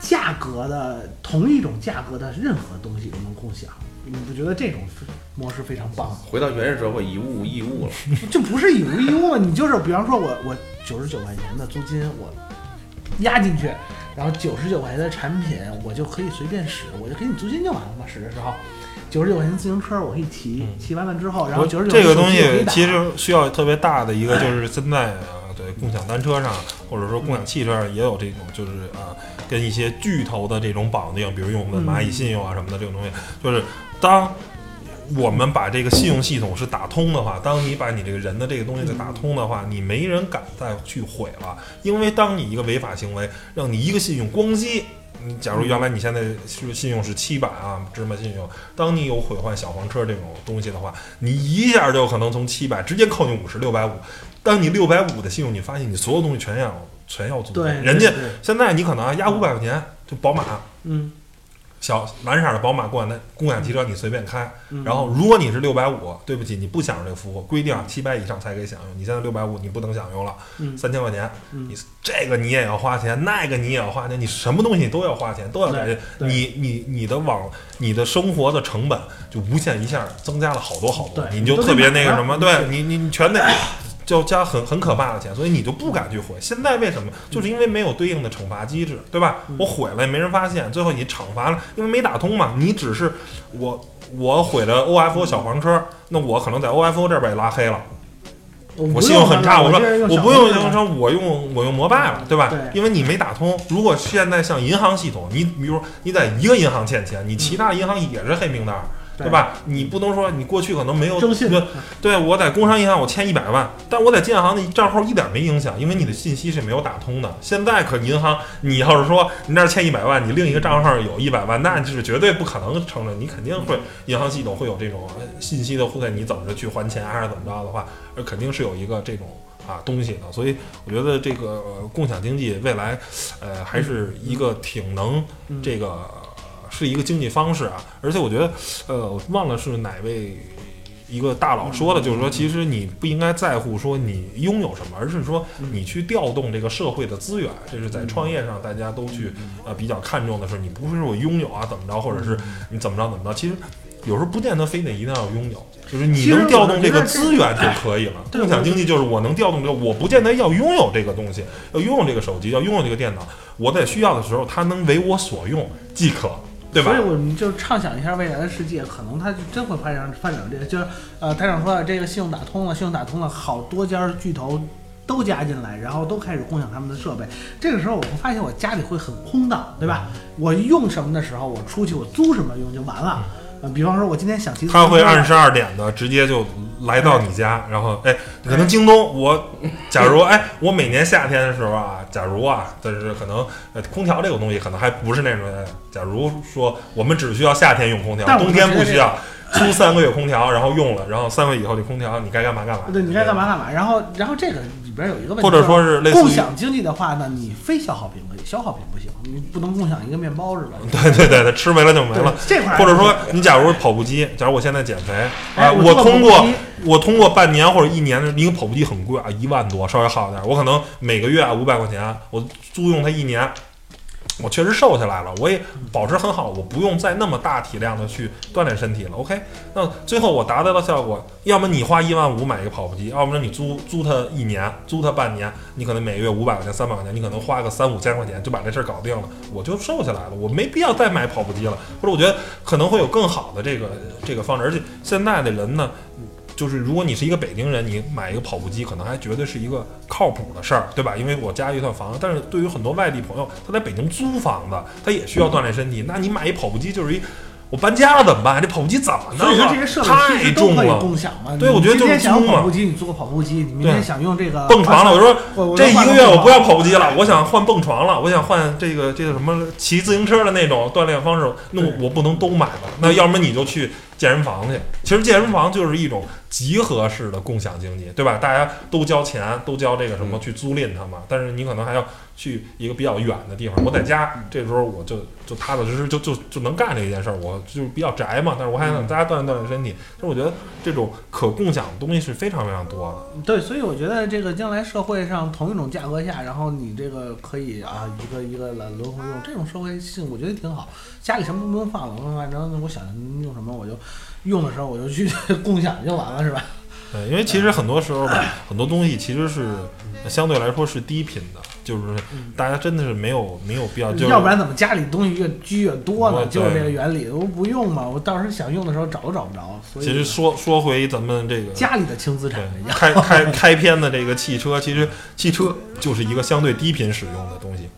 价格的同一种价格的任何东西都能共享，你不觉得这种模式非常棒？回到原始社会，以物易物了，就不是以物易物了。你就是比方说我我九十九块钱的租金我压进去，然后九十九块钱的产品我就可以随便使，我就给你租金就完了嘛，使的时候。九十九块钱自行车我可以骑，骑完了之后，然后九十九这个东西其实需要特别大的一个，就是现在啊，对共享单车上或者说共享汽车上也有这种，就是啊，跟一些巨头的这种绑定，比如用的蚂蚁信用啊什么的这种东西，就是当我们把这个信用系统是打通的话，当你把你这个人的这个东西给打通的话，你没人敢再去毁了，因为当你一个违法行为让你一个信用咣叽。你假如原来你现在是信用是七百啊，芝麻信用，当你有毁坏小黄车这种东西的话，你一下就可能从七百直接扣你五十六百五。当你六百五的信用，你发现你所有东西全要全要租。对，人家现在你可能压五百块钱就宝马，嗯。小蓝色的宝马共享的共享汽车你随便开，然后如果你是六百五，对不起，你不享受这个服务，规定七百以上才可以享用。你现在六百五，你不能享用了，三千块钱，你这个你也要花钱，那个你也要花钱，你什么东西都要花钱，都要改。你你你的网，你的生活的成本就无限一下增加了好多好多，你就特别那个什么，对你你你全得。就加很很可怕的钱，所以你就不敢去毁。现在为什么？就是因为没有对应的惩罚机制，对吧？我毁了也没人发现，最后你惩罚了，因为没打通嘛。你只是我我毁了 OFO 小黄车，那我可能在 OFO 这边也拉黑了。我信用很差，我说我不用信用车，我用我用摩拜了，对吧？因为你没打通。如果现在像银行系统，你比如你在一个银行欠钱，你其他银行也是黑名单。对吧？你不能说你过去可能没有征信，对，我在工商银行我欠一百万，但我在建行的账号一点没影响，因为你的信息是没有打通的。现在可银行，你要是说你那儿欠一百万，你另一个账号有一百万，那就是绝对不可能承认，你肯定会银行系统会有这种信息的互退，你怎么着去还钱还是怎么着的话，而肯定是有一个这种啊东西的。所以我觉得这个共享经济未来，呃，还是一个挺能这个。是一个经济方式啊，而且我觉得，呃，我忘了是哪位一个大佬说的，就是说，其实你不应该在乎说你拥有什么，而是说你去调动这个社会的资源。这是在创业上大家都去呃比较看重的是，你不是说我拥有啊怎么着，或者是你怎么着怎么着，其实有时候不见得非得一定要拥有，就是你能调动这个资源就可以了。共享经济就是我能调动这个，我不见得要拥有这个东西，要拥有这个手机，要拥有这个电脑，我在需要的时候它能为我所用即可。所以我们就畅想一下未来的世界，可能它就真会发展发展这个，就是呃，台长说这个信用打通了，信用打通了，好多家巨头都加进来，然后都开始共享他们的设备。这个时候我会发现我家里会很空荡，对吧？我用什么的时候，我出去我租什么用就完了。呃，比方说我今天想骑，他会二十二点的直接就。来到你家，然后哎，可能京东，我假如哎，我每年夏天的时候啊，假如啊，但是可能呃，空调这个东西可能还不是那种，假如说我们只需要夏天用空调，冬天不需要。租三个月空调，然后用了，然后三个月以后这空调你该干嘛干嘛。对，你该干嘛干嘛。然后，然后这个里边有一个问题，或者说是共享经济的话呢，你非消耗品可以，消耗品不行，你不能共享一个面包是吧？对对对，它吃没了就没了。这块或者说你假如跑步机，假如我现在减肥，哎，我通过我通过半年或者一年的一个跑步机很贵啊，一万多，稍微好点，我可能每个月啊五百块钱，我租用它一年。我确实瘦下来了，我也保持很好，我不用再那么大体量的去锻炼身体了。OK，那最后我达到了效果，要么你花一万五买一个跑步机，要么你租租它一年，租它半年，你可能每个月五百块钱、三百块钱，你可能花个三五千块钱就把这事儿搞定了，我就瘦下来了，我没必要再买跑步机了。或者我觉得可能会有更好的这个这个方式，而且现在的人呢。就是如果你是一个北京人，你买一个跑步机可能还觉得是一个靠谱的事儿，对吧？因为我家一套房子，但是对于很多外地朋友，他在北京租房子，他也需要锻炼身体。那你买一跑步机就是一我搬家了怎么办？这跑步机怎么弄？所以说这些设备其太实都可以重了。共享嘛。对我觉得就是今天想租嘛跑步机，你租个跑步机；你明天对想用这个蹦床了，我说这一个月我不要跑步机了。了，我想换蹦床了，我想换这个这个什么骑自行车的那种锻炼方式，那我我不能都买吧？那要么你就去健身房去。其实健身房就是一种集合式的共享经济，对吧？大家都交钱，都交这个什么去租赁它嘛。但是你可能还要去一个比较远的地方。我在家这时候我就就踏踏实实就就就能干这一件事儿，我就比较宅嘛，但是我还想大家锻炼锻炼身体。所以我觉得这种可共享的东西是非常非常多的。对，所以我觉得这个将来社会上同一种价格下，然后你这个可以啊一个一个来轮回用，这种社会性我觉得挺好。家里什么都不用放了，我反正我想用什么我就用的时候我就去 共享就完了，是吧？对，因为其实很多时候吧，很多东西其实是相对来说是低频的，就是大家真的是没有没有必要，就是要不然怎么家里东西越积越多呢？就是这个原理，我不用嘛，我到时候想用的时候找都找不着。所以其实说说回咱们这个家里的轻资产。开开开篇的这个汽车，其实汽车就是一个相对低频使用的东西。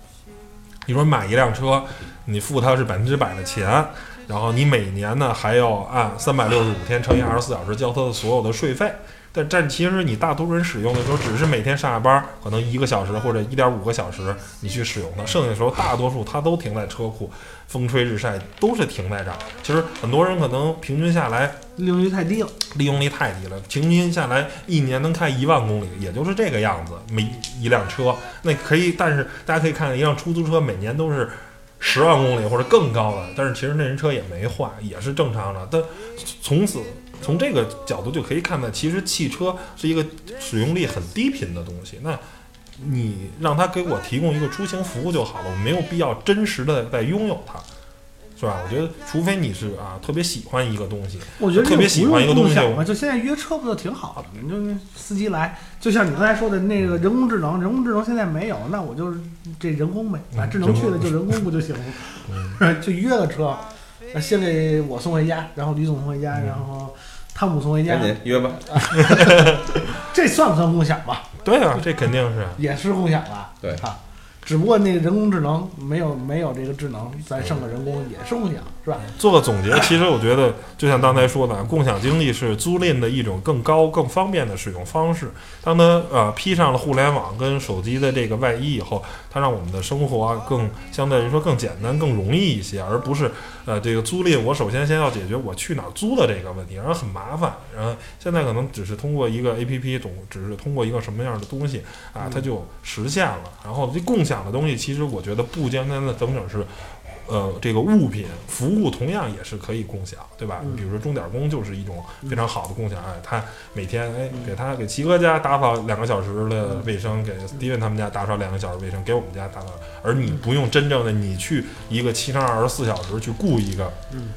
你说买一辆车，你付它是百分之百的钱，然后你每年呢还要按三百六十五天乘以二十四小时交它的所有的税费。但但其实你大多数人使用的时候，只是每天上下班可能一个小时或者一点五个小时你去使用它，剩下的时候大多数它都停在车库，风吹日晒都是停在这儿。其实很多人可能平均下来利用率太低了。利用率太低了，平均下来一年能开一万公里，也就是这个样子。每一辆车，那可以，但是大家可以看看，一辆出租车每年都是十万公里或者更高的，但是其实那人车也没坏，也是正常的。但从此从这个角度就可以看到，其实汽车是一个使用率很低频的东西。那你让他给我提供一个出行服务就好了，我没有必要真实的在拥有它。是吧？我觉得，除非你是啊特别喜欢一个东西，我觉得特别喜欢一个东西就现在约车不就挺好的？你就司机来，就像你刚才说的那个人工智能，人工智能现在没有，那我就这人工呗，把智能去了就人工不就行了？嗯 就约个车，那先给我送回家，然后李总送回家，嗯然后汤姆送回家赶，紧约吧。这算不算共享吧？对啊，这肯定是。也是共享了。对啊，只不过那个人工智能没有没有这个智能，咱剩个人工也是共享，是吧？做个总结，其实我觉得，就像刚才说的，共享经济是租赁的一种更高、更方便的使用方式。当它呃披上了互联网跟手机的这个外衣以后，它让我们的生活啊更相对来说更简单、更容易一些，而不是呃这个租赁。我首先先要解决我去哪儿租的这个问题，然后很麻烦。然后现在可能只是通过一个 A P P，总只是通过一个什么样的东西啊，它就实现了。然后这共享的东西，其实我觉得不简单的整整是。呃，这个物品服务同样也是可以共享，对吧？嗯。比如说钟点工就是一种非常好的共享，哎，他每天哎给他给齐哥家打扫两个小时的卫生，给 Steven 他们家打扫两个小时卫生，给我们家打扫，而你不用真正的你去一个七乘二十四小时去雇一个，嗯，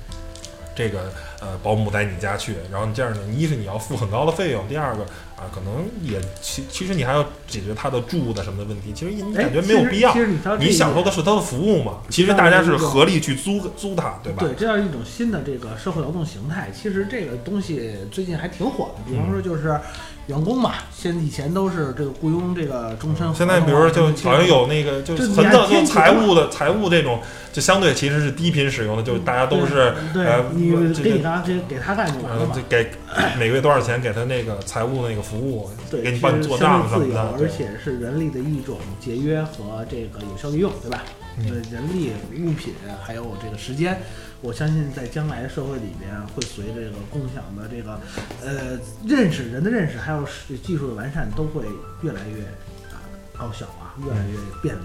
这个呃保姆在你家去，然后你这样呢，一是你要付很高的费用，第二个啊，可能也其其实你还要解决他的住的什么的问题，其实你哎感觉没有必要其。实你享受的是他的服务嘛？其实大家是合力去租租它，对吧？对，这样一种新的这个社会劳动形态，其实这个东西最近还挺火的。比方说，就是员工嘛，现以前都是这个雇佣这个终身现在比如说就好像有那个就很早就财务的财务这种，就相对其实是低频使用的，就大家都是对呃你给你干给给他干就完了。给每个月多少钱给他那个财务那个服务，对，给你帮你做账什么的，而且是人力的一种节约和这个有效利用，对吧？嗯呃，人力、物品还有这个时间，我相信在将来的社会里边，会随着这个共享的这个呃认识人的认识，还有技术的完善，都会越来越啊高效啊，越来越便利。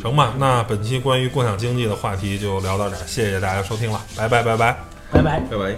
成吧？那本期关于共享经济的话题就聊到这儿，谢谢大家收听了，拜拜拜拜。拜拜。拜拜。